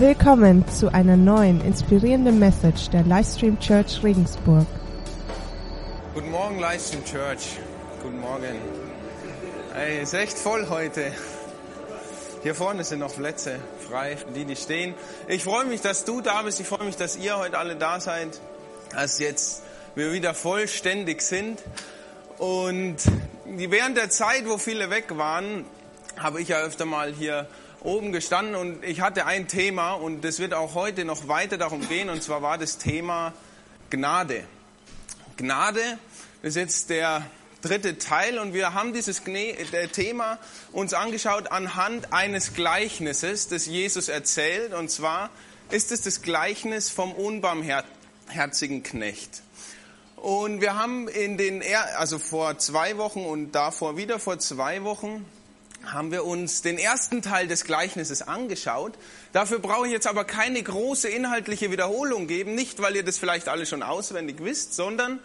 Willkommen zu einer neuen inspirierenden Message der Livestream Church Regensburg. Guten Morgen, Livestream Church. Guten Morgen. Ey, ist echt voll heute. Hier vorne sind noch Plätze frei, die, die stehen. Ich freue mich, dass du da bist. Ich freue mich, dass ihr heute alle da seid. Dass jetzt wir wieder vollständig sind. Und während der Zeit, wo viele weg waren, habe ich ja öfter mal hier oben gestanden und ich hatte ein Thema und es wird auch heute noch weiter darum gehen und zwar war das Thema Gnade. Gnade ist jetzt der dritte Teil und wir haben dieses Thema uns angeschaut anhand eines Gleichnisses, das Jesus erzählt und zwar ist es das Gleichnis vom unbarmherzigen Knecht. Und wir haben in den, also vor zwei Wochen und davor wieder vor zwei Wochen haben wir uns den ersten Teil des Gleichnisses angeschaut. Dafür brauche ich jetzt aber keine große inhaltliche Wiederholung geben, nicht weil ihr das vielleicht alle schon auswendig wisst, sondern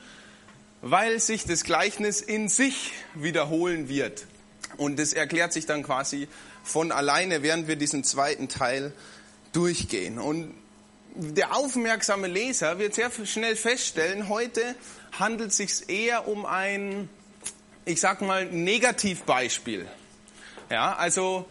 weil sich das Gleichnis in sich wiederholen wird. Und das erklärt sich dann quasi von alleine, während wir diesen zweiten Teil durchgehen. Und der aufmerksame Leser wird sehr schnell feststellen, heute handelt es sich eher um ein, ich sag mal, Negativbeispiel. Ja, also,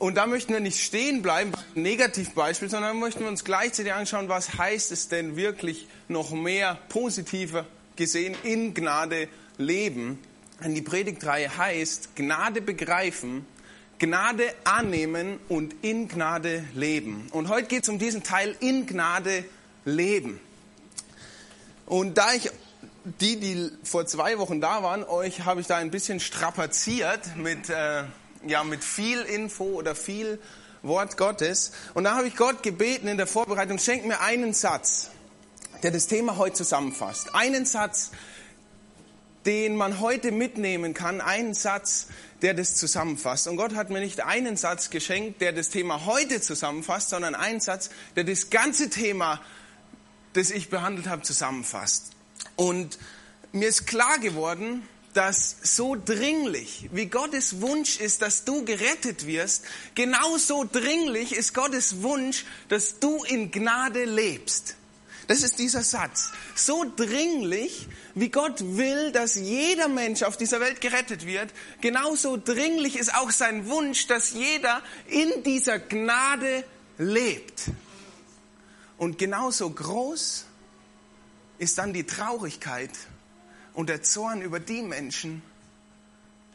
und da möchten wir nicht stehen bleiben, Negativbeispiel, sondern möchten wir uns gleichzeitig anschauen, was heißt es denn wirklich noch mehr positiver gesehen in Gnade leben. Denn die Predigtreihe heißt Gnade begreifen, Gnade annehmen und in Gnade leben. Und heute geht es um diesen Teil in Gnade leben. Und da ich die, die vor zwei Wochen da waren, euch habe ich da ein bisschen strapaziert mit, äh, ja, mit viel Info oder viel Wort Gottes. Und da habe ich Gott gebeten in der Vorbereitung, schenkt mir einen Satz, der das Thema heute zusammenfasst. Einen Satz, den man heute mitnehmen kann, einen Satz, der das zusammenfasst. Und Gott hat mir nicht einen Satz geschenkt, der das Thema heute zusammenfasst, sondern einen Satz, der das ganze Thema, das ich behandelt habe, zusammenfasst. Und mir ist klar geworden, dass so dringlich, wie Gottes Wunsch ist, dass du gerettet wirst, genauso dringlich ist Gottes Wunsch, dass du in Gnade lebst. Das ist dieser Satz. So dringlich, wie Gott will, dass jeder Mensch auf dieser Welt gerettet wird, genauso dringlich ist auch sein Wunsch, dass jeder in dieser Gnade lebt. Und genauso groß ist dann die Traurigkeit und der Zorn über die Menschen,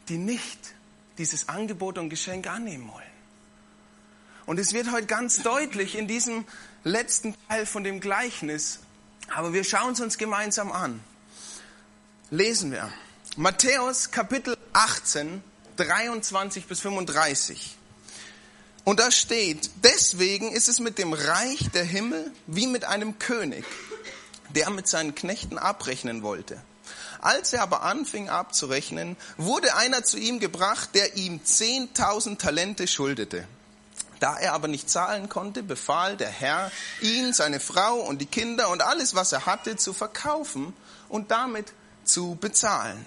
die nicht dieses Angebot und Geschenk annehmen wollen. Und es wird heute ganz deutlich in diesem letzten Teil von dem Gleichnis, aber wir schauen es uns gemeinsam an. Lesen wir Matthäus Kapitel 18, 23 bis 35. Und da steht, deswegen ist es mit dem Reich der Himmel wie mit einem König der mit seinen Knechten abrechnen wollte. Als er aber anfing abzurechnen, wurde einer zu ihm gebracht, der ihm zehntausend Talente schuldete. Da er aber nicht zahlen konnte, befahl der Herr, ihn, seine Frau und die Kinder und alles, was er hatte, zu verkaufen und damit zu bezahlen.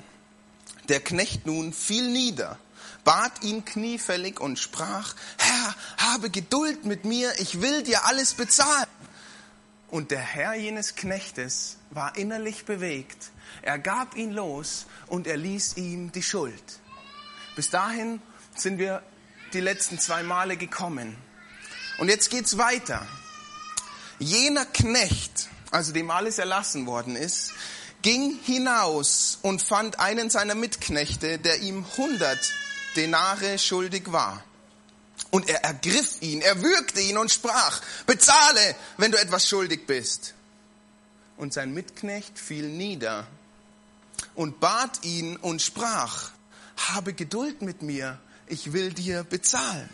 Der Knecht nun fiel nieder, bat ihn kniefällig und sprach, Herr, habe Geduld mit mir, ich will dir alles bezahlen. Und der Herr jenes Knechtes war innerlich bewegt. Er gab ihn los und er ließ ihm die Schuld. Bis dahin sind wir die letzten zwei Male gekommen. Und jetzt geht's weiter. Jener Knecht, also dem alles erlassen worden ist, ging hinaus und fand einen seiner Mitknechte, der ihm hundert Denare schuldig war. Und er ergriff ihn, er würgte ihn und sprach, bezahle, wenn du etwas schuldig bist. Und sein Mitknecht fiel nieder und bat ihn und sprach, habe Geduld mit mir, ich will dir bezahlen.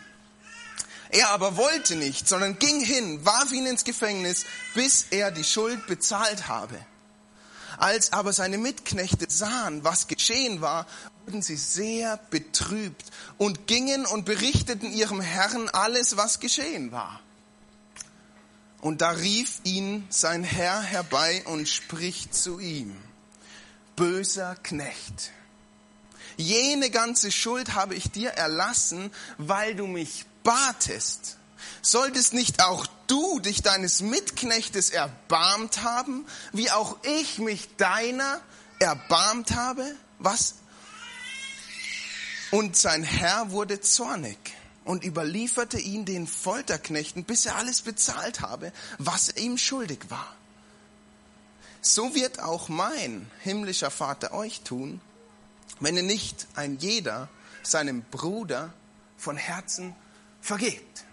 Er aber wollte nicht, sondern ging hin, warf ihn ins Gefängnis, bis er die Schuld bezahlt habe. Als aber seine Mitknechte sahen, was geschehen war, wurden sie sehr betrübt und gingen und berichteten ihrem Herrn alles, was geschehen war. Und da rief ihn sein Herr herbei und spricht zu ihm, böser Knecht, jene ganze Schuld habe ich dir erlassen, weil du mich batest. Solltest nicht auch du dich deines Mitknechtes erbarmt haben, wie auch ich mich deiner erbarmt habe? Was? Und sein Herr wurde zornig und überlieferte ihn den Folterknechten, bis er alles bezahlt habe, was ihm schuldig war. So wird auch mein himmlischer Vater euch tun, wenn ihr nicht ein jeder seinem Bruder von Herzen vergebt.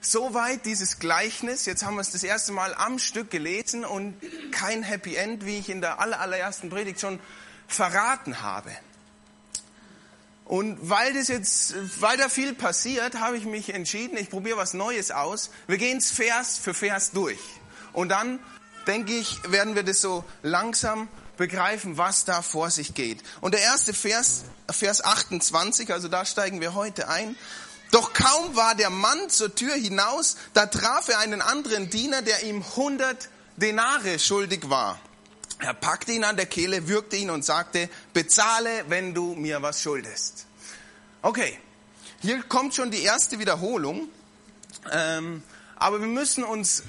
Soweit dieses Gleichnis. Jetzt haben wir es das erste Mal am Stück gelesen und kein Happy End, wie ich in der allerersten Predigt schon verraten habe. Und weil das jetzt, weil da viel passiert, habe ich mich entschieden, ich probiere was Neues aus. Wir gehen es Vers für Vers durch. Und dann, denke ich, werden wir das so langsam begreifen, was da vor sich geht. Und der erste Vers, Vers 28, also da steigen wir heute ein. Doch kaum war der Mann zur Tür hinaus, da traf er einen anderen Diener, der ihm 100 Denare schuldig war. Er packte ihn an der Kehle, würgte ihn und sagte, bezahle, wenn du mir was schuldest. Okay, hier kommt schon die erste Wiederholung, ähm, aber wir müssen uns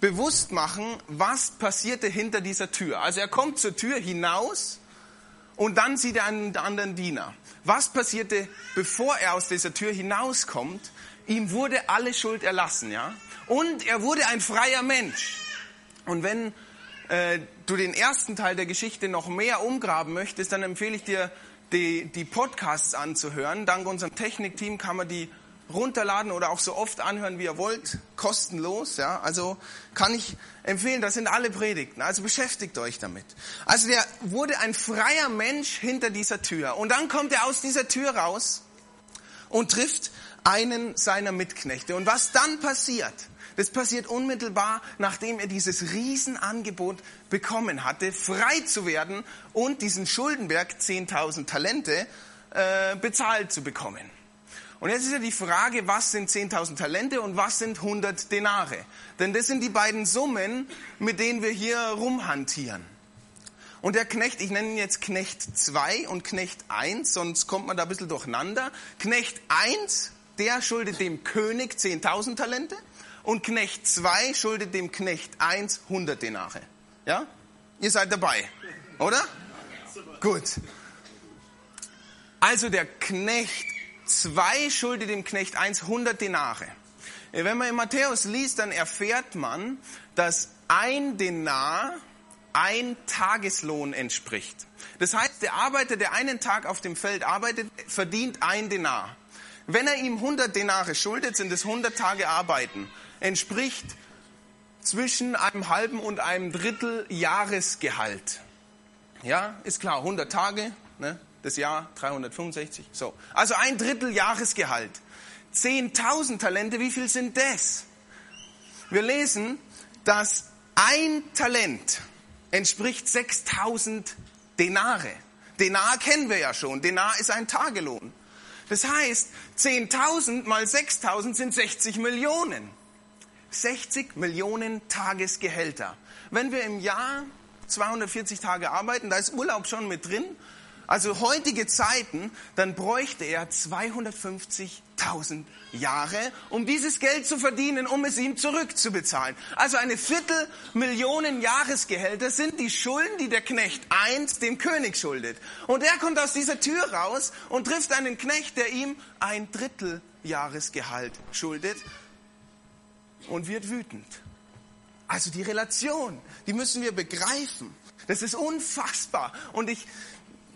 bewusst machen, was passierte hinter dieser Tür. Also er kommt zur Tür hinaus und dann sieht er einen anderen Diener. Was passierte, bevor er aus dieser Tür hinauskommt? Ihm wurde alle Schuld erlassen, ja? Und er wurde ein freier Mensch. Und wenn äh, du den ersten Teil der Geschichte noch mehr umgraben möchtest, dann empfehle ich dir, die, die Podcasts anzuhören. Dank unserem Technikteam kann man die runterladen oder auch so oft anhören, wie ihr wollt, kostenlos. Ja, also kann ich empfehlen. Das sind alle Predigten. Also beschäftigt euch damit. Also der wurde ein freier Mensch hinter dieser Tür und dann kommt er aus dieser Tür raus und trifft einen seiner Mitknechte. Und was dann passiert? Das passiert unmittelbar, nachdem er dieses Riesenangebot bekommen hatte, frei zu werden und diesen Schuldenberg 10.000 Talente äh, bezahlt zu bekommen. Und jetzt ist ja die Frage, was sind 10.000 Talente und was sind 100 Denare? Denn das sind die beiden Summen, mit denen wir hier rumhantieren. Und der Knecht, ich nenne ihn jetzt Knecht 2 und Knecht 1, sonst kommt man da ein bisschen durcheinander. Knecht 1, der schuldet dem König 10.000 Talente und Knecht 2 schuldet dem Knecht 1 100 Denare. Ja? Ihr seid dabei, oder? Gut. Also der Knecht 2 schuldet dem Knecht 1 100 Denare. Wenn man in Matthäus liest, dann erfährt man, dass ein Denar ein Tageslohn entspricht. Das heißt, der Arbeiter, der einen Tag auf dem Feld arbeitet, verdient ein Denar. Wenn er ihm 100 Denare schuldet, sind es 100 Tage Arbeiten entspricht zwischen einem halben und einem Drittel Jahresgehalt. Ja, ist klar, 100 Tage, ne, das Jahr 365, so. Also ein Drittel Jahresgehalt. 10.000 Talente, wie viel sind das? Wir lesen, dass ein Talent entspricht 6.000 Denare. Denar kennen wir ja schon. Denar ist ein Tagelohn. Das heißt, 10.000 mal 6.000 sind 60 Millionen. 60 Millionen Tagesgehälter. Wenn wir im Jahr 240 Tage arbeiten, da ist Urlaub schon mit drin, also heutige Zeiten, dann bräuchte er 250.000 Jahre, um dieses Geld zu verdienen, um es ihm zurückzubezahlen. Also eine Viertelmillionen Jahresgehälter sind die Schulden, die der Knecht einst dem König schuldet. Und er kommt aus dieser Tür raus und trifft einen Knecht, der ihm ein Drittel Jahresgehalt schuldet und wird wütend. Also die Relation, die müssen wir begreifen. Das ist unfassbar. Und ich,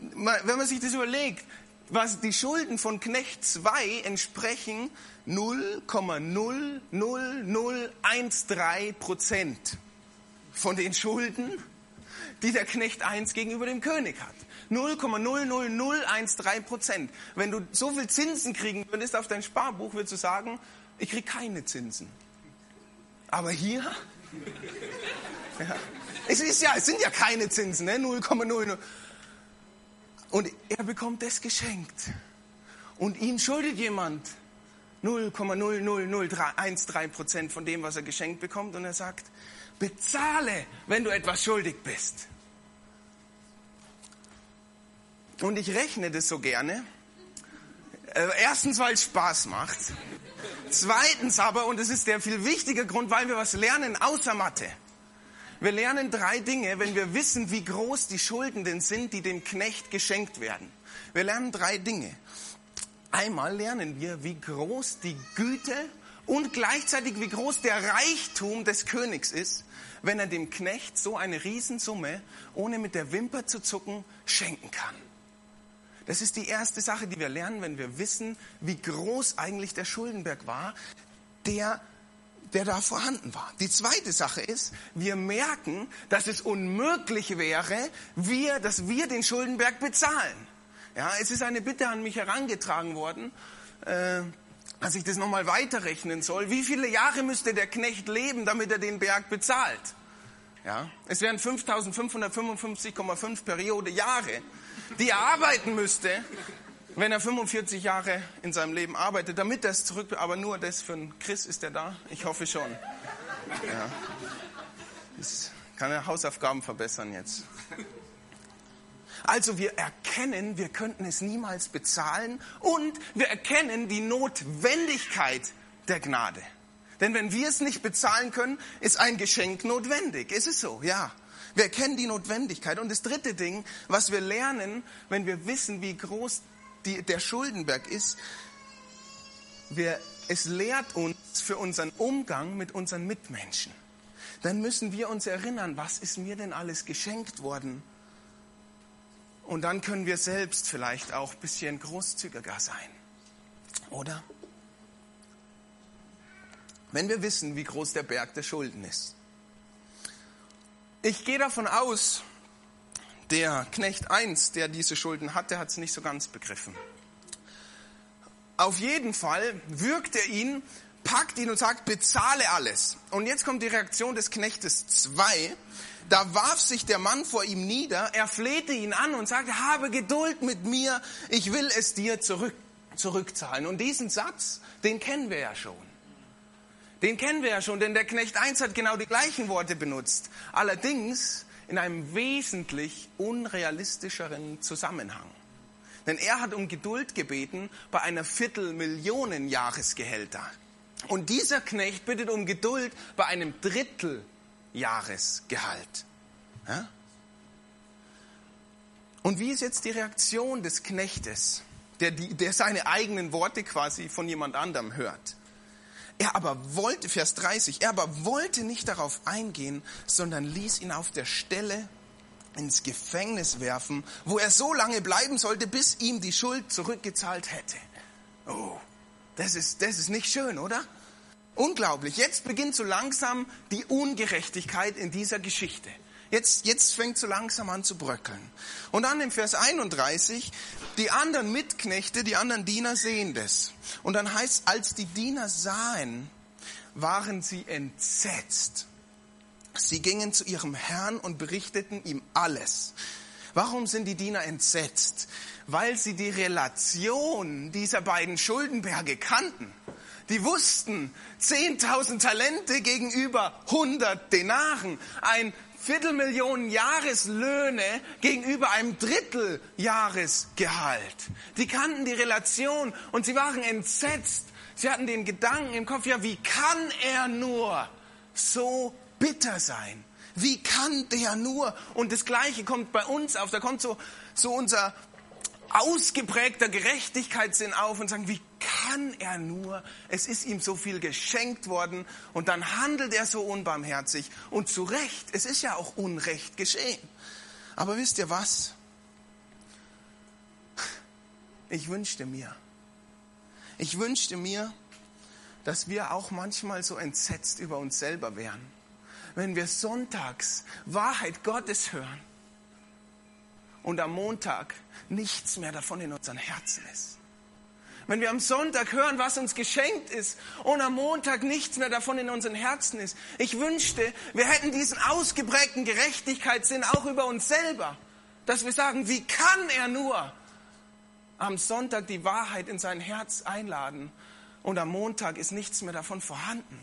wenn man sich das überlegt, was die Schulden von Knecht 2 entsprechen 0,00013 Prozent von den Schulden, die der Knecht 1 gegenüber dem König hat. 0,00013 Prozent. Wenn du so viel Zinsen kriegen würdest auf dein Sparbuch, würdest du sagen, ich kriege keine Zinsen. Aber hier? Ja. Es, ist ja, es sind ja keine Zinsen, ne? 0,00. Und er bekommt das geschenkt. Und ihm schuldet jemand 0,00013 Prozent von dem, was er geschenkt bekommt. Und er sagt, bezahle, wenn du etwas schuldig bist. Und ich rechne das so gerne. Äh, erstens, weil es Spaß macht. Zweitens aber, und das ist der viel wichtige Grund, weil wir was lernen außer Mathe. Wir lernen drei Dinge, wenn wir wissen, wie groß die Schulden denn sind, die dem Knecht geschenkt werden. Wir lernen drei Dinge. Einmal lernen wir, wie groß die Güte und gleichzeitig wie groß der Reichtum des Königs ist, wenn er dem Knecht so eine Riesensumme, ohne mit der Wimper zu zucken, schenken kann. Das ist die erste Sache, die wir lernen, wenn wir wissen, wie groß eigentlich der Schuldenberg war, der der da vorhanden war. Die zweite Sache ist, wir merken, dass es unmöglich wäre, wir, dass wir den Schuldenberg bezahlen. Ja, es ist eine Bitte an mich herangetragen worden, äh, dass ich das nochmal weiterrechnen soll. Wie viele Jahre müsste der Knecht leben, damit er den Berg bezahlt? Ja, es wären 5555,5 Periode Jahre, die er arbeiten müsste, wenn er 45 Jahre in seinem Leben arbeitet, damit es zurück, aber nur das für einen Chris ist er da? Ich hoffe schon. Ja. Das kann er Hausaufgaben verbessern jetzt. Also wir erkennen, wir könnten es niemals bezahlen und wir erkennen die Notwendigkeit der Gnade. Denn wenn wir es nicht bezahlen können, ist ein Geschenk notwendig. Ist es so? Ja. Wir erkennen die Notwendigkeit. Und das dritte Ding, was wir lernen, wenn wir wissen, wie groß die, der Schuldenberg ist, wir, es lehrt uns für unseren Umgang mit unseren Mitmenschen. Dann müssen wir uns erinnern, was ist mir denn alles geschenkt worden? Und dann können wir selbst vielleicht auch ein bisschen großzügiger sein. Oder? Wenn wir wissen, wie groß der Berg der Schulden ist. Ich gehe davon aus, der Knecht 1, der diese Schulden hatte, hat es nicht so ganz begriffen. Auf jeden Fall wirkt er ihn, packt ihn und sagt, bezahle alles. Und jetzt kommt die Reaktion des Knechtes 2 da warf sich der Mann vor ihm nieder, er flehte ihn an und sagte, habe Geduld mit mir, ich will es dir zurück, zurückzahlen. Und diesen Satz, den kennen wir ja schon. Den kennen wir ja schon, denn der Knecht 1 hat genau die gleichen Worte benutzt. Allerdings in einem wesentlich unrealistischeren Zusammenhang. Denn er hat um Geduld gebeten bei einer Viertelmillionen Jahresgehälter. Und dieser Knecht bittet um Geduld bei einem Drittel Jahresgehalt. Ja? Und wie ist jetzt die Reaktion des Knechtes, der, die, der seine eigenen Worte quasi von jemand anderem hört? Er aber wollte, Vers 30, er aber wollte nicht darauf eingehen, sondern ließ ihn auf der Stelle ins Gefängnis werfen, wo er so lange bleiben sollte, bis ihm die Schuld zurückgezahlt hätte. Oh, das ist, das ist nicht schön, oder? Unglaublich. Jetzt beginnt so langsam die Ungerechtigkeit in dieser Geschichte. Jetzt, jetzt fängt so langsam an zu bröckeln. Und dann im Vers 31, die anderen Mitknechte, die anderen Diener sehen das. Und dann heißt, als die Diener sahen, waren sie entsetzt. Sie gingen zu ihrem Herrn und berichteten ihm alles. Warum sind die Diener entsetzt? Weil sie die Relation dieser beiden Schuldenberge kannten. Die wussten, 10.000 Talente gegenüber 100 Denaren, ein Viertelmillionen Jahreslöhne gegenüber einem Drittel Jahresgehalt. Die kannten die Relation und sie waren entsetzt. Sie hatten den Gedanken im Kopf, ja, wie kann er nur so bitter sein? Wie kann der nur? Und das Gleiche kommt bei uns auf. Da kommt so, so unser ausgeprägter Gerechtigkeitssinn auf und sagen, wie kann er nur? Es ist ihm so viel geschenkt worden und dann handelt er so unbarmherzig und zu Recht. Es ist ja auch Unrecht geschehen. Aber wisst ihr was? Ich wünschte mir, ich wünschte mir, dass wir auch manchmal so entsetzt über uns selber wären, wenn wir sonntags Wahrheit Gottes hören und am Montag nichts mehr davon in unseren Herzen ist. Wenn wir am Sonntag hören, was uns geschenkt ist und am Montag nichts mehr davon in unseren Herzen ist. Ich wünschte, wir hätten diesen ausgeprägten Gerechtigkeitssinn auch über uns selber, dass wir sagen, wie kann er nur am Sonntag die Wahrheit in sein Herz einladen und am Montag ist nichts mehr davon vorhanden.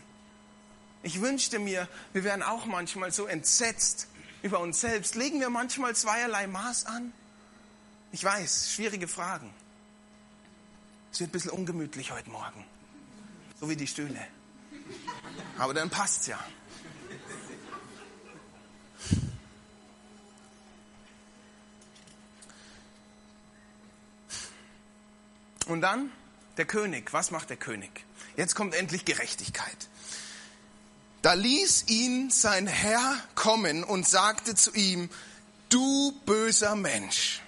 Ich wünschte mir, wir wären auch manchmal so entsetzt, über uns selbst? Legen wir manchmal zweierlei Maß an? Ich weiß, schwierige Fragen. Es wird ein bisschen ungemütlich heute Morgen. So wie die Stühle. Aber dann passt's ja. Und dann der König. Was macht der König? Jetzt kommt endlich Gerechtigkeit. Da ließ ihn sein Herr kommen und sagte zu ihm, du böser Mensch,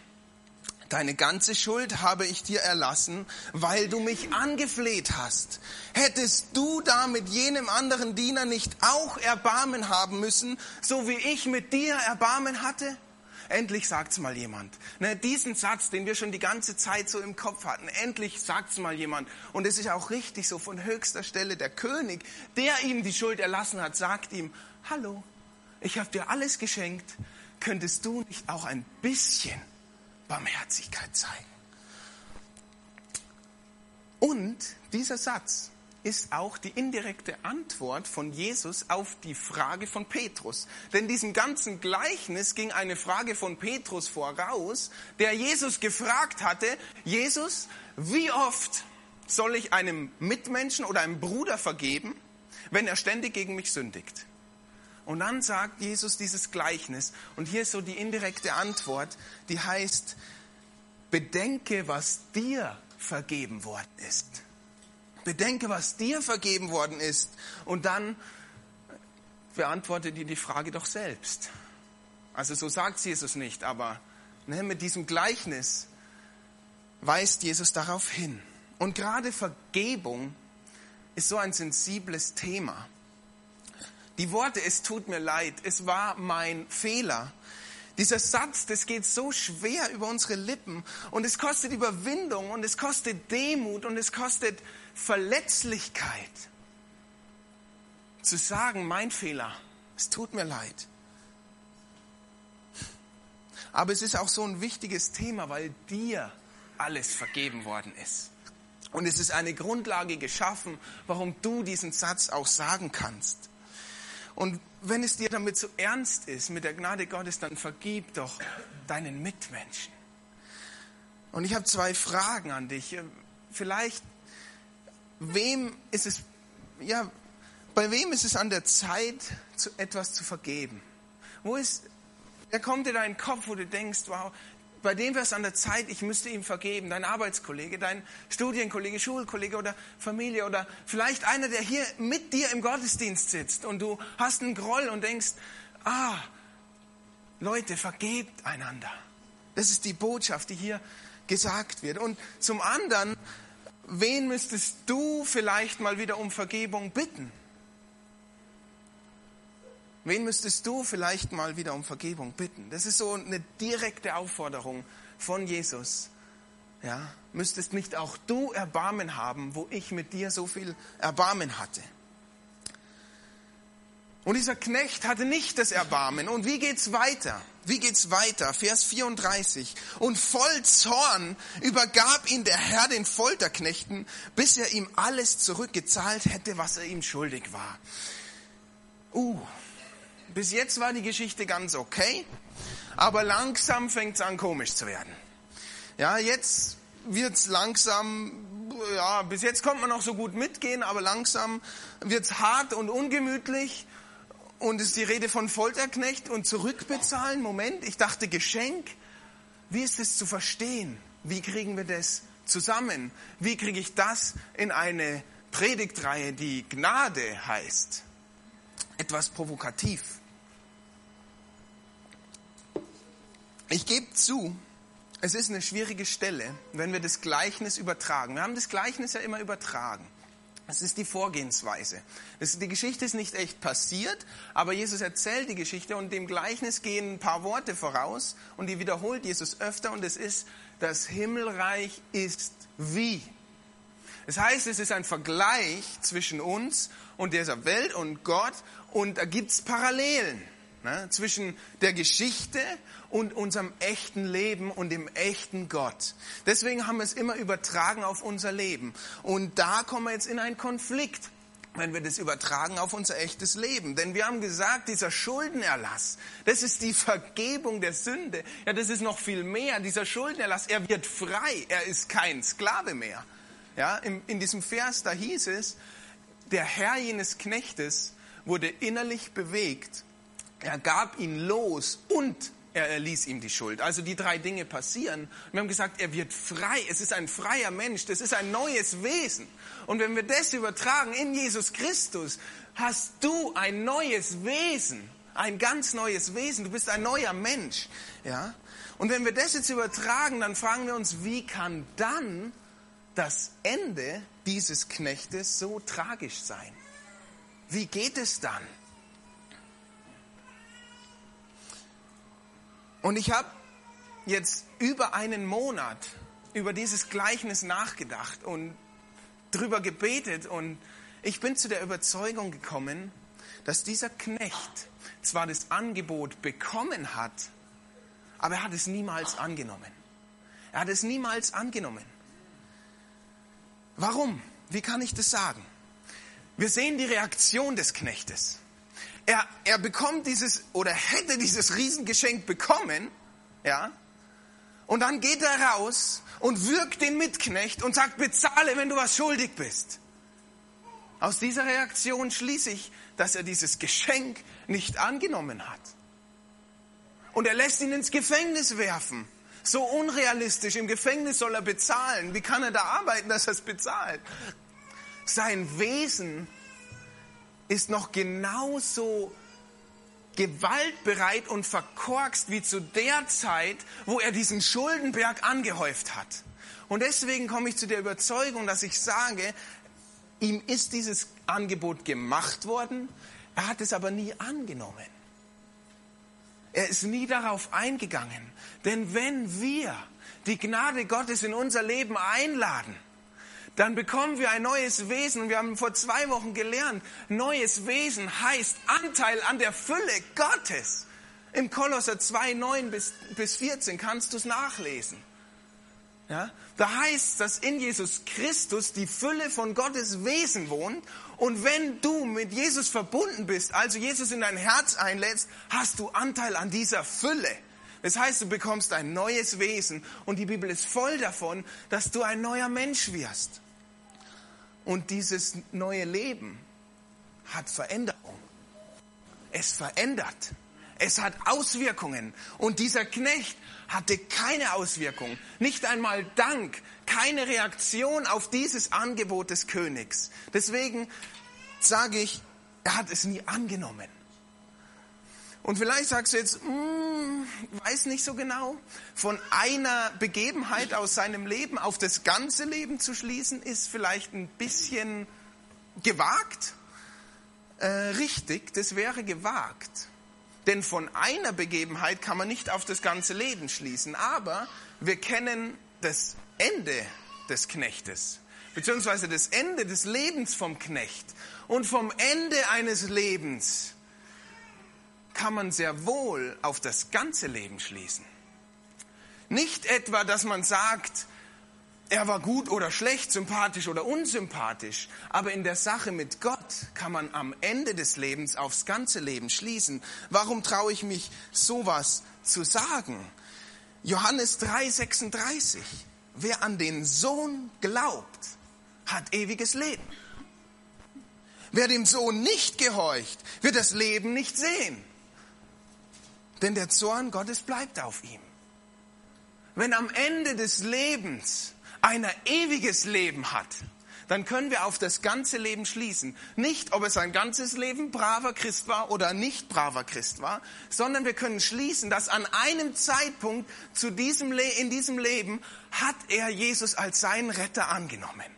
deine ganze Schuld habe ich dir erlassen, weil du mich angefleht hast. Hättest du da mit jenem anderen Diener nicht auch Erbarmen haben müssen, so wie ich mit dir Erbarmen hatte? Endlich sagt's mal jemand. Ne, diesen Satz, den wir schon die ganze Zeit so im Kopf hatten, endlich sagt's mal jemand. Und es ist auch richtig so von höchster Stelle. Der König, der ihm die Schuld erlassen hat, sagt ihm, hallo, ich habe dir alles geschenkt. Könntest du nicht auch ein bisschen Barmherzigkeit zeigen? Und dieser Satz, ist auch die indirekte Antwort von Jesus auf die Frage von Petrus. Denn diesem ganzen Gleichnis ging eine Frage von Petrus voraus, der Jesus gefragt hatte, Jesus, wie oft soll ich einem Mitmenschen oder einem Bruder vergeben, wenn er ständig gegen mich sündigt? Und dann sagt Jesus dieses Gleichnis, und hier ist so die indirekte Antwort, die heißt, bedenke, was dir vergeben worden ist. Bedenke, was dir vergeben worden ist. Und dann beantworte dir die Frage doch selbst. Also so sagt Jesus nicht, aber ne, mit diesem Gleichnis weist Jesus darauf hin. Und gerade Vergebung ist so ein sensibles Thema. Die Worte, es tut mir leid, es war mein Fehler. Dieser Satz, das geht so schwer über unsere Lippen und es kostet Überwindung und es kostet Demut und es kostet Verletzlichkeit zu sagen, mein Fehler, es tut mir leid. Aber es ist auch so ein wichtiges Thema, weil dir alles vergeben worden ist. Und es ist eine Grundlage geschaffen, warum du diesen Satz auch sagen kannst. Und wenn es dir damit so ernst ist, mit der Gnade Gottes, dann vergib doch deinen Mitmenschen. Und ich habe zwei Fragen an dich. Vielleicht wem ist es, ja, bei wem ist es an der Zeit, etwas zu vergeben? Wo ist, wer kommt dir da in den Kopf, wo du denkst, wow, bei dem wäre es an der Zeit, ich müsste ihm vergeben. Dein Arbeitskollege, dein Studienkollege, Schulkollege oder Familie oder vielleicht einer, der hier mit dir im Gottesdienst sitzt und du hast einen Groll und denkst, ah, Leute, vergebt einander. Das ist die Botschaft, die hier gesagt wird. Und zum anderen wen müsstest du vielleicht mal wieder um Vergebung bitten? Wen müsstest du vielleicht mal wieder um Vergebung bitten? Das ist so eine direkte Aufforderung von Jesus. Ja, müsstest nicht auch du Erbarmen haben, wo ich mit dir so viel Erbarmen hatte? Und dieser Knecht hatte nicht das Erbarmen. Und wie geht's weiter? Wie geht's weiter? Vers 34. Und voll Zorn übergab ihn der Herr den Folterknechten, bis er ihm alles zurückgezahlt hätte, was er ihm schuldig war. Uh, bis jetzt war die Geschichte ganz okay, aber langsam fängt's an komisch zu werden. Ja, jetzt wird's langsam, ja, bis jetzt kommt man noch so gut mitgehen, aber langsam wird's hart und ungemütlich und es ist die Rede von Folterknecht und zurückbezahlen. Moment, ich dachte Geschenk. Wie ist es zu verstehen? Wie kriegen wir das zusammen? Wie kriege ich das in eine Predigtreihe, die Gnade heißt? Etwas provokativ. Ich gebe zu, es ist eine schwierige Stelle, wenn wir das Gleichnis übertragen. Wir haben das Gleichnis ja immer übertragen. Das ist die Vorgehensweise. Das, die Geschichte ist nicht echt passiert, aber Jesus erzählt die Geschichte und dem Gleichnis gehen ein paar Worte voraus und die wiederholt Jesus öfter und es ist, das Himmelreich ist wie. Das heißt, es ist ein Vergleich zwischen uns und dieser Welt und Gott und da gibt's Parallelen ne, zwischen der Geschichte und unserem echten Leben und dem echten Gott. Deswegen haben wir es immer übertragen auf unser Leben. Und da kommen wir jetzt in einen Konflikt wenn wir das übertragen auf unser echtes Leben. Denn wir haben gesagt, dieser Schuldenerlass, das ist die Vergebung der Sünde. Ja, das ist noch viel mehr. Dieser Schuldenerlass, er wird frei. Er ist kein Sklave mehr. Ja, in, in diesem Vers, da hieß es, der Herr jenes Knechtes wurde innerlich bewegt. Er gab ihn los und er erließ ihm die Schuld. Also die drei Dinge passieren. Wir haben gesagt, er wird frei. Es ist ein freier Mensch. Das ist ein neues Wesen. Und wenn wir das übertragen in Jesus Christus, hast du ein neues Wesen. Ein ganz neues Wesen. Du bist ein neuer Mensch. Ja? Und wenn wir das jetzt übertragen, dann fragen wir uns, wie kann dann das Ende dieses Knechtes so tragisch sein? Wie geht es dann? Und ich habe jetzt über einen Monat über dieses Gleichnis nachgedacht und drüber gebetet und ich bin zu der Überzeugung gekommen, dass dieser Knecht zwar das Angebot bekommen hat, aber er hat es niemals angenommen. Er hat es niemals angenommen. Warum? Wie kann ich das sagen? Wir sehen die Reaktion des Knechtes. Er, er bekommt dieses oder hätte dieses Riesengeschenk bekommen, ja, und dann geht er raus und wirkt den Mitknecht und sagt, bezahle, wenn du was schuldig bist. Aus dieser Reaktion schließe ich, dass er dieses Geschenk nicht angenommen hat. Und er lässt ihn ins Gefängnis werfen. So unrealistisch. Im Gefängnis soll er bezahlen. Wie kann er da arbeiten, dass er es bezahlt? Sein Wesen ist noch genauso gewaltbereit und verkorkst wie zu der Zeit, wo er diesen Schuldenberg angehäuft hat. Und deswegen komme ich zu der Überzeugung, dass ich sage, ihm ist dieses Angebot gemacht worden, er hat es aber nie angenommen. Er ist nie darauf eingegangen. Denn wenn wir die Gnade Gottes in unser Leben einladen, dann bekommen wir ein neues Wesen. Wir haben vor zwei Wochen gelernt, neues Wesen heißt Anteil an der Fülle Gottes. Im Kolosser 2, 9 bis, bis 14 kannst du es nachlesen. Ja? Da heißt, dass in Jesus Christus die Fülle von Gottes Wesen wohnt. Und wenn du mit Jesus verbunden bist, also Jesus in dein Herz einlädst, hast du Anteil an dieser Fülle. Das heißt, du bekommst ein neues Wesen. Und die Bibel ist voll davon, dass du ein neuer Mensch wirst. Und dieses neue Leben hat Veränderung. Es verändert. Es hat Auswirkungen. Und dieser Knecht hatte keine Auswirkung, nicht einmal Dank, keine Reaktion auf dieses Angebot des Königs. Deswegen sage ich, er hat es nie angenommen. Und vielleicht sagst du jetzt, mm, weiß nicht so genau, von einer Begebenheit aus seinem Leben auf das ganze Leben zu schließen, ist vielleicht ein bisschen gewagt. Äh, richtig, das wäre gewagt. Denn von einer Begebenheit kann man nicht auf das ganze Leben schließen. Aber wir kennen das Ende des Knechtes, beziehungsweise das Ende des Lebens vom Knecht. Und vom Ende eines Lebens kann man sehr wohl auf das ganze Leben schließen. Nicht etwa, dass man sagt, er war gut oder schlecht, sympathisch oder unsympathisch. Aber in der Sache mit Gott kann man am Ende des Lebens aufs ganze Leben schließen. Warum traue ich mich, sowas zu sagen? Johannes 3:36. Wer an den Sohn glaubt, hat ewiges Leben. Wer dem Sohn nicht gehorcht, wird das Leben nicht sehen. Denn der Zorn Gottes bleibt auf ihm. Wenn am Ende des Lebens einer ewiges Leben hat, dann können wir auf das ganze Leben schließen. Nicht, ob es ein ganzes Leben braver Christ war oder nicht braver Christ war, sondern wir können schließen, dass an einem Zeitpunkt zu diesem in diesem Leben hat er Jesus als seinen Retter angenommen.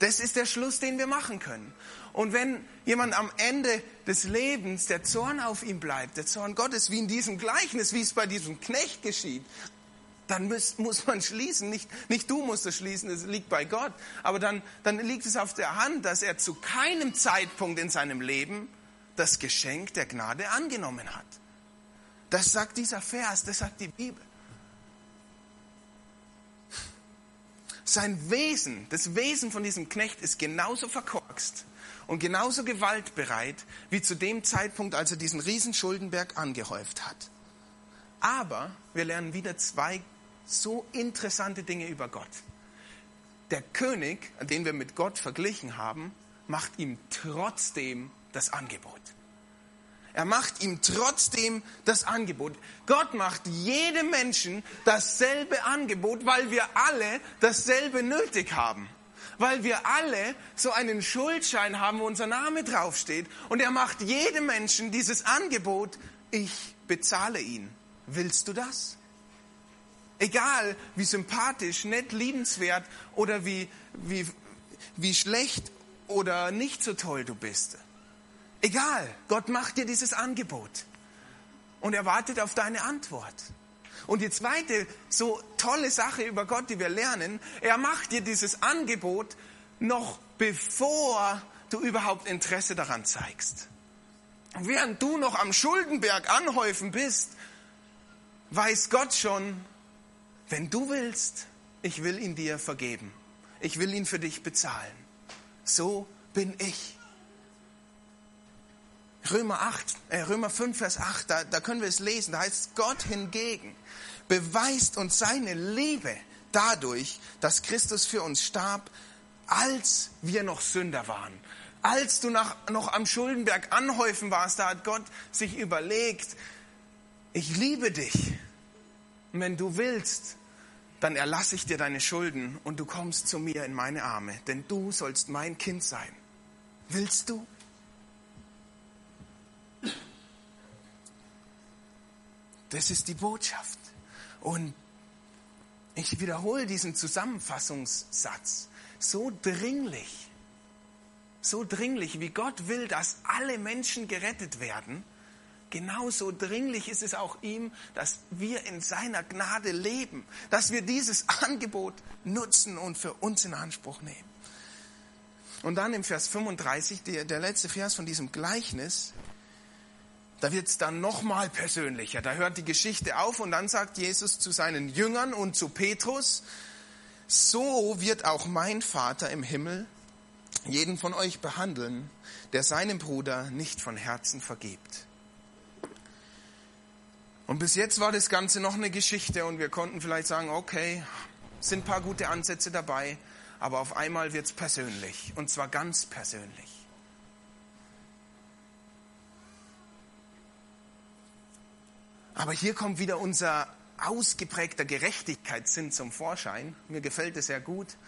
Das ist der Schluss, den wir machen können. Und wenn jemand am Ende des Lebens der Zorn auf ihm bleibt, der Zorn Gottes, wie in diesem Gleichnis, wie es bei diesem Knecht geschieht, dann muss, muss man schließen. Nicht, nicht du musst es schließen, es liegt bei Gott. Aber dann, dann liegt es auf der Hand, dass er zu keinem Zeitpunkt in seinem Leben das Geschenk der Gnade angenommen hat. Das sagt dieser Vers, das sagt die Bibel. Sein Wesen, das Wesen von diesem Knecht ist genauso verkorkst und genauso gewaltbereit wie zu dem Zeitpunkt, als er diesen riesen Schuldenberg angehäuft hat. Aber wir lernen wieder zwei so interessante Dinge über Gott. Der König, den wir mit Gott verglichen haben, macht ihm trotzdem das Angebot. Er macht ihm trotzdem das Angebot. Gott macht jedem Menschen dasselbe Angebot, weil wir alle dasselbe nötig haben. Weil wir alle so einen Schuldschein haben, wo unser Name draufsteht. Und er macht jedem Menschen dieses Angebot, ich bezahle ihn. Willst du das? Egal wie sympathisch, nett, liebenswert oder wie, wie, wie schlecht oder nicht so toll du bist. Egal, Gott macht dir dieses Angebot und er wartet auf deine Antwort. Und die zweite so tolle Sache über Gott, die wir lernen, er macht dir dieses Angebot noch bevor du überhaupt Interesse daran zeigst. Während du noch am Schuldenberg anhäufen bist, weiß Gott schon, wenn du willst, ich will ihn dir vergeben. Ich will ihn für dich bezahlen. So bin ich. Römer 8, äh, Römer 5, Vers 8, da, da können wir es lesen. Da heißt Gott hingegen beweist uns seine Liebe dadurch, dass Christus für uns starb, als wir noch Sünder waren. Als du nach, noch am Schuldenberg anhäufen warst, da hat Gott sich überlegt, ich liebe dich. Und wenn du willst, dann erlasse ich dir deine Schulden und du kommst zu mir in meine Arme, denn du sollst mein Kind sein. Willst du? Das ist die Botschaft. Und ich wiederhole diesen Zusammenfassungssatz. So dringlich, so dringlich, wie Gott will, dass alle Menschen gerettet werden, genauso dringlich ist es auch ihm, dass wir in seiner Gnade leben, dass wir dieses Angebot nutzen und für uns in Anspruch nehmen. Und dann im Vers 35, der, letzte Vers von diesem Gleichnis, da wird es dann nochmal persönlicher. Da hört die Geschichte auf und dann sagt Jesus zu seinen Jüngern und zu Petrus, so wird auch mein Vater im Himmel jeden von euch behandeln, der seinem Bruder nicht von Herzen vergibt. Und bis jetzt war das Ganze noch eine Geschichte und wir konnten vielleicht sagen, okay, sind ein paar gute Ansätze dabei, aber auf einmal wird es persönlich und zwar ganz persönlich. Aber hier kommt wieder unser ausgeprägter Gerechtigkeitssinn zum Vorschein. Mir gefällt es sehr gut,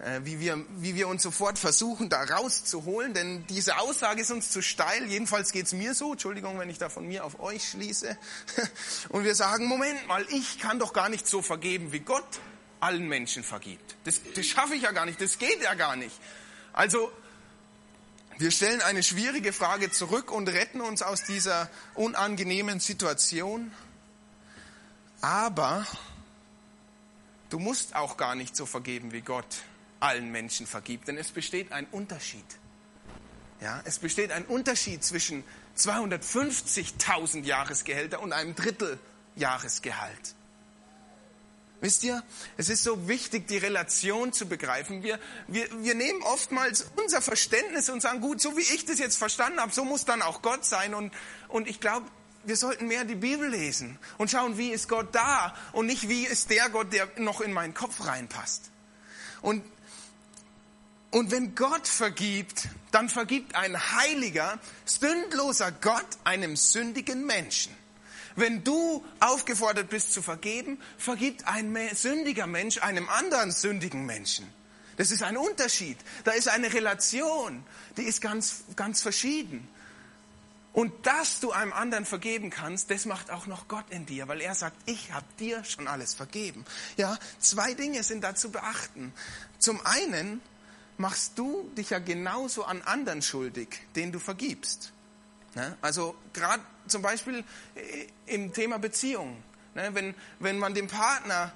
äh, wie wir, wie wir uns sofort versuchen, da rauszuholen, denn diese Aussage ist uns zu steil. Jedenfalls geht es mir so. Entschuldigung, wenn ich da von mir auf euch schließe. Und wir sagen, Moment mal, ich kann doch gar nicht so vergeben, wie Gott allen Menschen vergibt. Das, das schaffe ich ja gar nicht, das geht ja gar nicht. Also wir stellen eine schwierige Frage zurück und retten uns aus dieser unangenehmen Situation. Aber du musst auch gar nicht so vergeben, wie Gott allen Menschen vergibt, denn es besteht ein Unterschied. Ja, es besteht ein Unterschied zwischen 250.000 Jahresgehälter und einem Drittel Jahresgehalt. Wisst ihr, es ist so wichtig, die Relation zu begreifen. Wir, wir, wir nehmen oftmals unser Verständnis und sagen, gut, so wie ich das jetzt verstanden habe, so muss dann auch Gott sein. Und, und ich glaube, wir sollten mehr die Bibel lesen und schauen, wie ist Gott da und nicht, wie ist der Gott, der noch in meinen Kopf reinpasst. Und, und wenn Gott vergibt, dann vergibt ein heiliger, sündloser Gott einem sündigen Menschen. Wenn du aufgefordert bist zu vergeben, vergibt ein sündiger Mensch einem anderen sündigen Menschen. Das ist ein Unterschied. Da ist eine Relation, die ist ganz, ganz verschieden. Und dass du einem anderen vergeben kannst, das macht auch noch Gott in dir, weil er sagt, ich habe dir schon alles vergeben. Ja, zwei Dinge sind da zu beachten. Zum einen machst du dich ja genauso an anderen schuldig, den du vergibst. Ne? Also gerade zum Beispiel äh, im Thema Beziehung. Ne? Wenn, wenn man dem Partner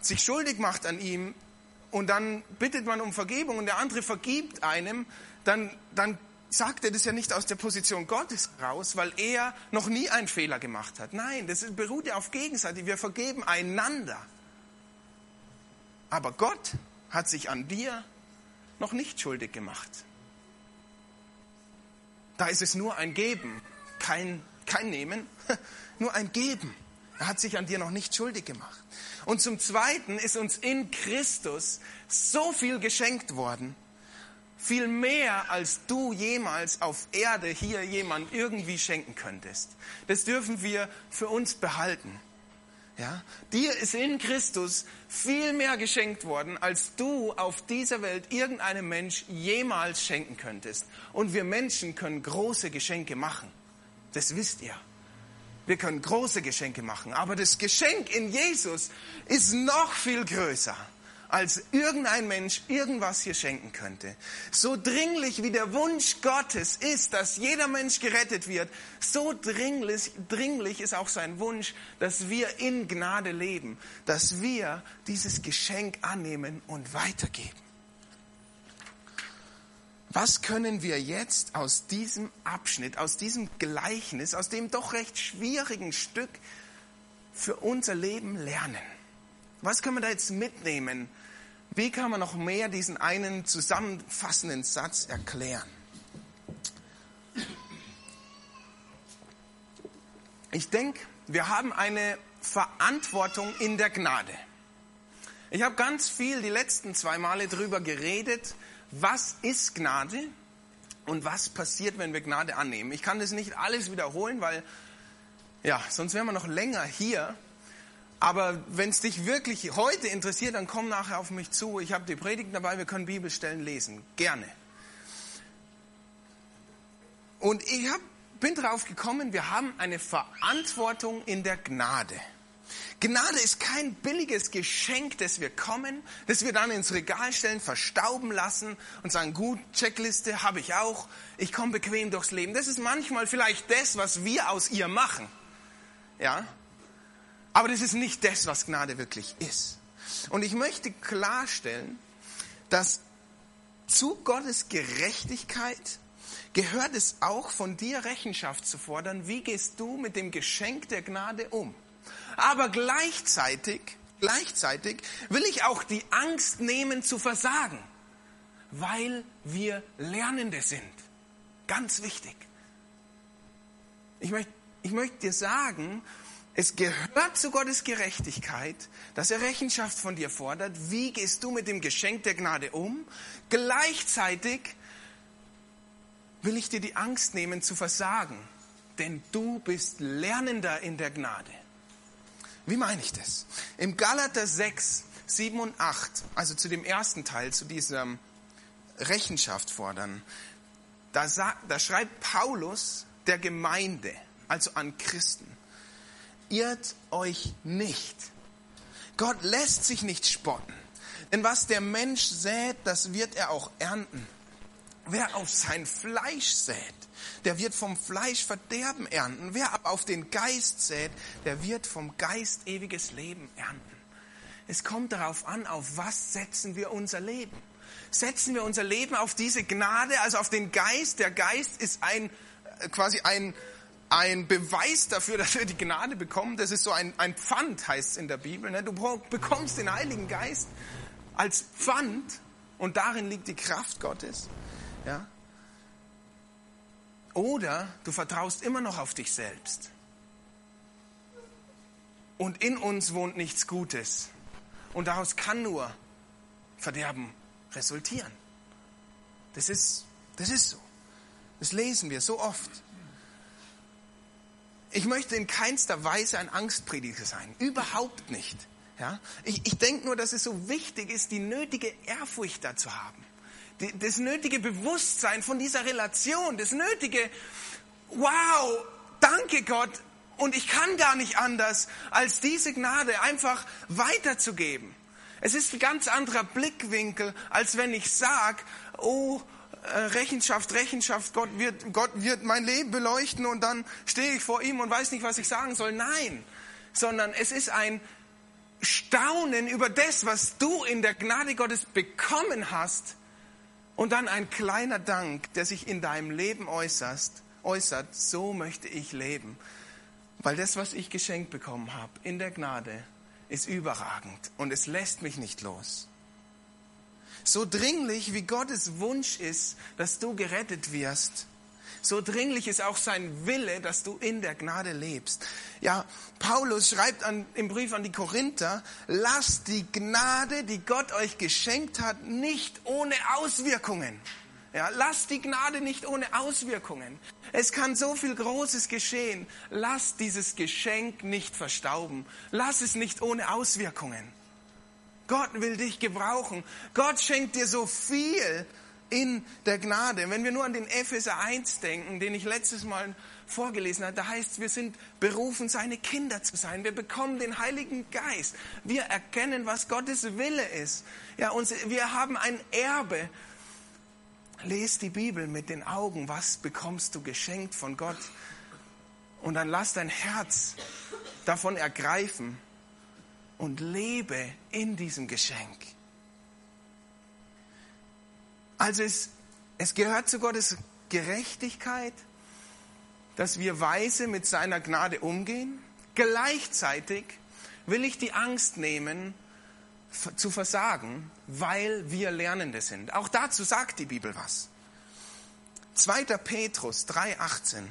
sich schuldig macht an ihm und dann bittet man um Vergebung und der andere vergibt einem, dann, dann sagt er das ja nicht aus der Position Gottes raus, weil er noch nie einen Fehler gemacht hat. Nein, das beruht ja auf Gegenseitig. Wir vergeben einander. Aber Gott hat sich an dir noch nicht schuldig gemacht. Da ist es nur ein Geben, kein, kein Nehmen, nur ein Geben. Er hat sich an dir noch nicht schuldig gemacht. Und zum Zweiten ist uns in Christus so viel geschenkt worden. viel mehr, als du jemals auf Erde hier jemand irgendwie schenken könntest. Das dürfen wir für uns behalten. Ja, dir ist in Christus viel mehr geschenkt worden, als du auf dieser Welt irgendeinem Mensch jemals schenken könntest. Und wir Menschen können große Geschenke machen. Das wisst ihr. Wir können große Geschenke machen, aber das Geschenk in Jesus ist noch viel größer als irgendein Mensch irgendwas hier schenken könnte. So dringlich wie der Wunsch Gottes ist, dass jeder Mensch gerettet wird, so dringlich, dringlich ist auch sein Wunsch, dass wir in Gnade leben, dass wir dieses Geschenk annehmen und weitergeben. Was können wir jetzt aus diesem Abschnitt, aus diesem Gleichnis, aus dem doch recht schwierigen Stück für unser Leben lernen? Was können wir da jetzt mitnehmen wie kann man noch mehr diesen einen zusammenfassenden Satz erklären? Ich denke, wir haben eine Verantwortung in der Gnade. Ich habe ganz viel die letzten zwei Male darüber geredet, was ist Gnade und was passiert, wenn wir Gnade annehmen. Ich kann das nicht alles wiederholen, weil ja, sonst wären wir noch länger hier. Aber wenn es dich wirklich heute interessiert, dann komm nachher auf mich zu. Ich habe die Predigt dabei, wir können Bibelstellen lesen. Gerne. Und ich hab, bin drauf gekommen, wir haben eine Verantwortung in der Gnade. Gnade ist kein billiges Geschenk, das wir kommen, das wir dann ins Regal stellen, verstauben lassen und sagen, gut, Checkliste habe ich auch, ich komme bequem durchs Leben. Das ist manchmal vielleicht das, was wir aus ihr machen. Ja, aber das ist nicht das, was Gnade wirklich ist. Und ich möchte klarstellen, dass zu Gottes Gerechtigkeit gehört es auch von dir Rechenschaft zu fordern, wie gehst du mit dem Geschenk der Gnade um. Aber gleichzeitig, gleichzeitig will ich auch die Angst nehmen zu versagen, weil wir Lernende sind. Ganz wichtig. Ich möchte, ich möchte dir sagen, es gehört zu Gottes Gerechtigkeit, dass er Rechenschaft von dir fordert. Wie gehst du mit dem Geschenk der Gnade um? Gleichzeitig will ich dir die Angst nehmen zu versagen, denn du bist Lernender in der Gnade. Wie meine ich das? Im Galater 6, 7 und 8, also zu dem ersten Teil, zu diesem Rechenschaft fordern, da, sagt, da schreibt Paulus der Gemeinde, also an Christen, irrt euch nicht. Gott lässt sich nicht spotten. Denn was der Mensch sät, das wird er auch ernten. Wer auf sein Fleisch sät, der wird vom Fleisch Verderben ernten. Wer aber auf den Geist sät, der wird vom Geist ewiges Leben ernten. Es kommt darauf an, auf was setzen wir unser Leben. Setzen wir unser Leben auf diese Gnade, also auf den Geist. Der Geist ist ein, äh, quasi ein, ein Beweis dafür, dass wir die Gnade bekommen. Das ist so ein, ein Pfand, heißt es in der Bibel. Ne? Du bekommst den Heiligen Geist als Pfand und darin liegt die Kraft Gottes. Ja? Oder du vertraust immer noch auf dich selbst. Und in uns wohnt nichts Gutes. Und daraus kann nur Verderben resultieren. Das ist, das ist so. Das lesen wir so oft. Ich möchte in keinster Weise ein Angstprediger sein. Überhaupt nicht. Ja? Ich, ich denke nur, dass es so wichtig ist, die nötige Ehrfurcht dazu haben. Das nötige Bewusstsein von dieser Relation. Das nötige, wow, danke Gott. Und ich kann gar nicht anders, als diese Gnade einfach weiterzugeben. Es ist ein ganz anderer Blickwinkel, als wenn ich sage, oh, äh, Rechenschaft, Rechenschaft, Gott wird, Gott wird mein Leben beleuchten und dann stehe ich vor ihm und weiß nicht, was ich sagen soll. Nein, sondern es ist ein Staunen über das, was du in der Gnade Gottes bekommen hast und dann ein kleiner Dank, der sich in deinem Leben äußerst, äußert, so möchte ich leben. Weil das, was ich geschenkt bekommen habe in der Gnade, ist überragend und es lässt mich nicht los. So dringlich wie Gottes Wunsch ist, dass du gerettet wirst, so dringlich ist auch sein Wille, dass du in der Gnade lebst. Ja, Paulus schreibt an, im Brief an die Korinther, lasst die Gnade, die Gott euch geschenkt hat, nicht ohne Auswirkungen. Ja, lass die Gnade nicht ohne Auswirkungen. Es kann so viel Großes geschehen. Lass dieses Geschenk nicht verstauben. Lass es nicht ohne Auswirkungen. Gott will dich gebrauchen. Gott schenkt dir so viel in der Gnade. Wenn wir nur an den Epheser 1 denken, den ich letztes Mal vorgelesen habe, da heißt wir sind berufen, seine Kinder zu sein. Wir bekommen den Heiligen Geist. Wir erkennen, was Gottes Wille ist. Ja, und wir haben ein Erbe Lest die Bibel mit den Augen, was bekommst du geschenkt von Gott? Und dann lass dein Herz davon ergreifen und lebe in diesem Geschenk. Also es, es gehört zu Gottes Gerechtigkeit, dass wir weise mit seiner Gnade umgehen. Gleichzeitig will ich die Angst nehmen, zu versagen, weil wir Lernende sind. Auch dazu sagt die Bibel was. 2. Petrus 3,18.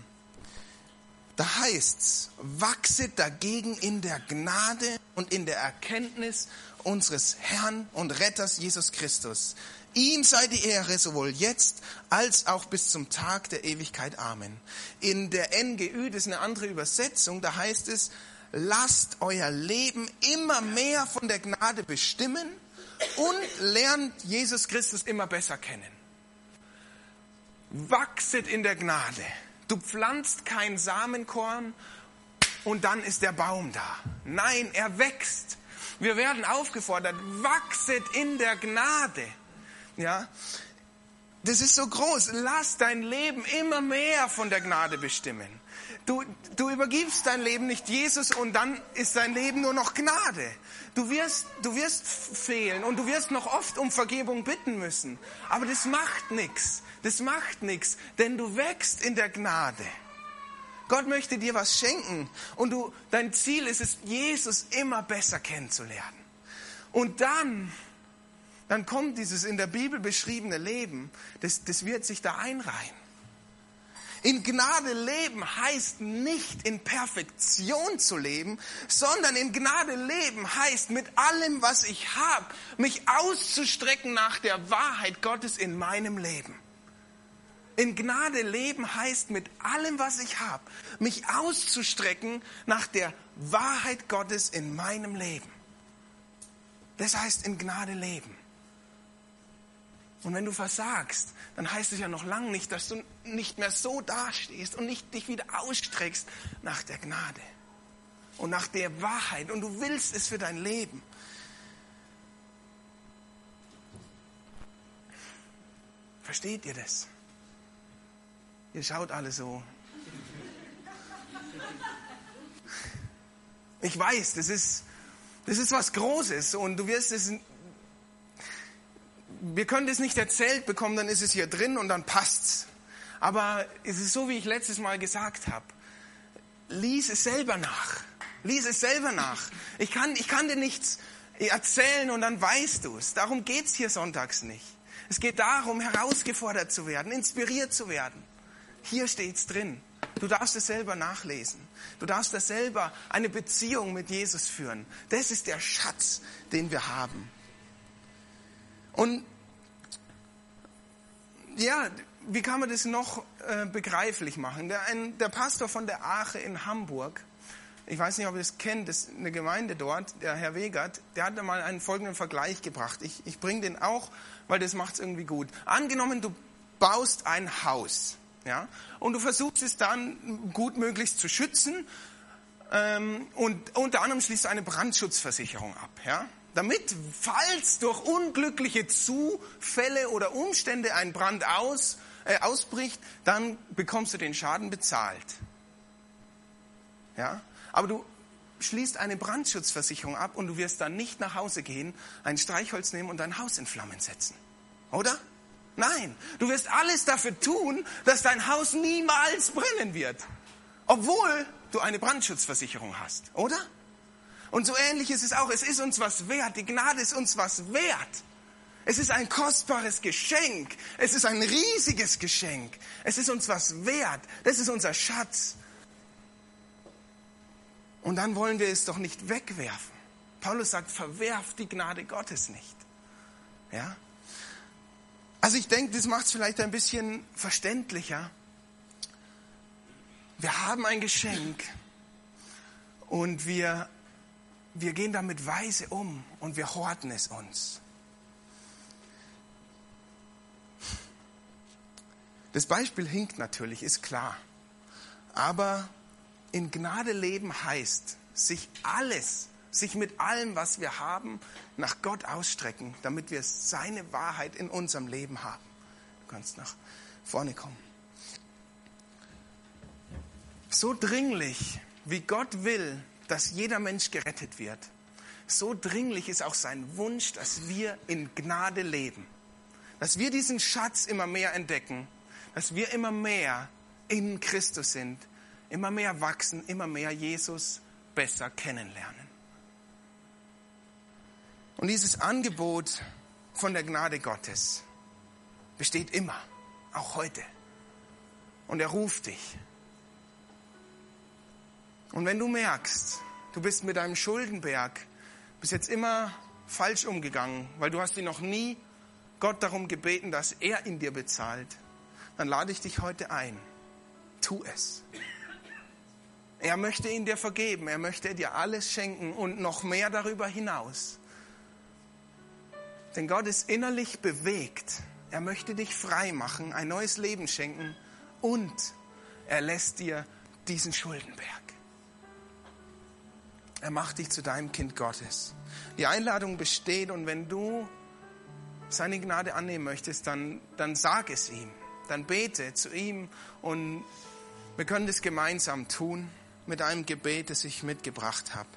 Da heißt's, wachset dagegen in der Gnade und in der Erkenntnis unseres Herrn und Retters Jesus Christus. Ihm sei die Ehre sowohl jetzt als auch bis zum Tag der Ewigkeit. Amen. In der NGÜ, das ist eine andere Übersetzung, da heißt es, lasst euer Leben immer mehr von der Gnade bestimmen und lernt Jesus Christus immer besser kennen. Wachset in der Gnade. Du pflanzt kein Samenkorn und dann ist der Baum da. Nein, er wächst. Wir werden aufgefordert, wachset in der Gnade. Ja, das ist so groß. Lass dein Leben immer mehr von der Gnade bestimmen. Du, du übergibst dein Leben nicht Jesus und dann ist dein Leben nur noch Gnade. Du wirst, du wirst fehlen und du wirst noch oft um Vergebung bitten müssen. Aber das macht nichts. Das macht nichts, denn du wächst in der Gnade. Gott möchte dir was schenken und du, dein Ziel ist es, Jesus immer besser kennenzulernen. Und dann, dann kommt dieses in der Bibel beschriebene Leben, das, das wird sich da einreihen. In Gnade leben heißt nicht in Perfektion zu leben, sondern in Gnade leben heißt mit allem, was ich habe, mich auszustrecken nach der Wahrheit Gottes in meinem Leben. In Gnade leben heißt mit allem, was ich habe, mich auszustrecken nach der Wahrheit Gottes in meinem Leben. Das heißt in Gnade leben. Und wenn du versagst, dann heißt es ja noch lange nicht, dass du nicht mehr so dastehst und nicht dich wieder ausstreckst nach der Gnade und nach der Wahrheit und du willst es für dein Leben. Versteht ihr das? Ihr schaut alle so. Ich weiß, das ist, das ist was Großes und du wirst es wir können das nicht erzählt bekommen, dann ist es hier drin und dann passt's. Aber es ist so, wie ich letztes Mal gesagt habe. Lies es selber nach. Lies es selber nach. Ich kann, ich kann dir nichts erzählen und dann weißt du es. Darum geht's hier sonntags nicht. Es geht darum, herausgefordert zu werden, inspiriert zu werden. Hier steht's drin. Du darfst es selber nachlesen. Du darfst das selber eine Beziehung mit Jesus führen. Das ist der Schatz, den wir haben. Und ja, wie kann man das noch äh, begreiflich machen? Der, ein, der Pastor von der Ache in Hamburg, ich weiß nicht, ob ihr es kennt, das ist eine Gemeinde dort, der Herr Wegert, der hat da mal einen folgenden Vergleich gebracht. Ich, ich bringe den auch, weil das macht es irgendwie gut. Angenommen, du baust ein Haus, ja, und du versuchst es dann gut möglichst zu schützen, ähm, und unter anderem schließt du eine Brandschutzversicherung ab, ja damit, falls durch unglückliche Zufälle oder Umstände ein Brand aus, äh, ausbricht, dann bekommst du den Schaden bezahlt. Ja? Aber du schließt eine Brandschutzversicherung ab und du wirst dann nicht nach Hause gehen, ein Streichholz nehmen und dein Haus in Flammen setzen. Oder? Nein, du wirst alles dafür tun, dass dein Haus niemals brennen wird. Obwohl du eine Brandschutzversicherung hast, oder? Und so ähnlich ist es auch. Es ist uns was wert. Die Gnade ist uns was wert. Es ist ein kostbares Geschenk. Es ist ein riesiges Geschenk. Es ist uns was wert. Das ist unser Schatz. Und dann wollen wir es doch nicht wegwerfen. Paulus sagt, verwerft die Gnade Gottes nicht. Ja? Also ich denke, das macht es vielleicht ein bisschen verständlicher. Wir haben ein Geschenk und wir, wir gehen damit weise um und wir horten es uns. Das Beispiel hinkt natürlich, ist klar. Aber in Gnade leben heißt, sich alles, sich mit allem, was wir haben, nach Gott ausstrecken, damit wir seine Wahrheit in unserem Leben haben. Du kannst nach vorne kommen. So dringlich, wie Gott will, dass jeder Mensch gerettet wird, so dringlich ist auch sein Wunsch, dass wir in Gnade leben. Dass wir diesen Schatz immer mehr entdecken, dass wir immer mehr in Christus sind, immer mehr wachsen, immer mehr Jesus besser kennenlernen. Und dieses Angebot von der Gnade Gottes besteht immer, auch heute. Und er ruft dich. Und wenn du merkst, du bist mit deinem Schuldenberg bis jetzt immer falsch umgegangen, weil du hast ihn noch nie Gott darum gebeten, dass er in dir bezahlt, dann lade ich dich heute ein. Tu es. Er möchte ihn dir vergeben, er möchte dir alles schenken und noch mehr darüber hinaus. Denn Gott ist innerlich bewegt. Er möchte dich frei machen, ein neues Leben schenken und er lässt dir diesen Schuldenberg. Er macht dich zu deinem Kind Gottes. Die Einladung besteht und wenn du seine Gnade annehmen möchtest, dann, dann sag es ihm. Dann bete zu ihm und wir können das gemeinsam tun mit einem Gebet, das ich mitgebracht habe.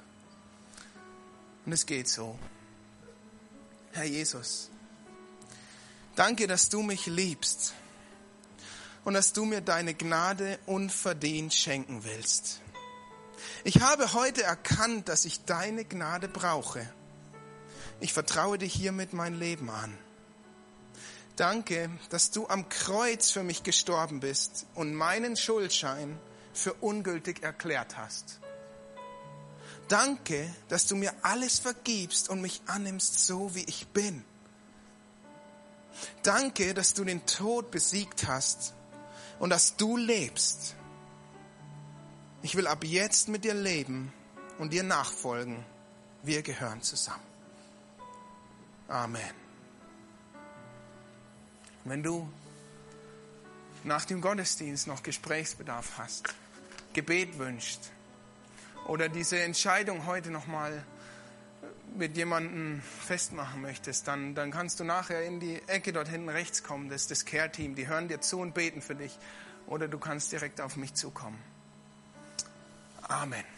Und es geht so. Herr Jesus, danke, dass du mich liebst und dass du mir deine Gnade unverdient schenken willst. Ich habe heute erkannt, dass ich deine Gnade brauche. Ich vertraue dir hiermit mein Leben an. Danke, dass du am Kreuz für mich gestorben bist und meinen Schuldschein für ungültig erklärt hast. Danke, dass du mir alles vergibst und mich annimmst, so wie ich bin. Danke, dass du den Tod besiegt hast und dass du lebst. Ich will ab jetzt mit dir leben und dir nachfolgen. Wir gehören zusammen. Amen. Wenn du nach dem Gottesdienst noch Gesprächsbedarf hast, Gebet wünscht oder diese Entscheidung heute nochmal mit jemandem festmachen möchtest, dann, dann kannst du nachher in die Ecke dort hinten rechts kommen. Das ist das Care-Team. Die hören dir zu und beten für dich. Oder du kannst direkt auf mich zukommen. Amen.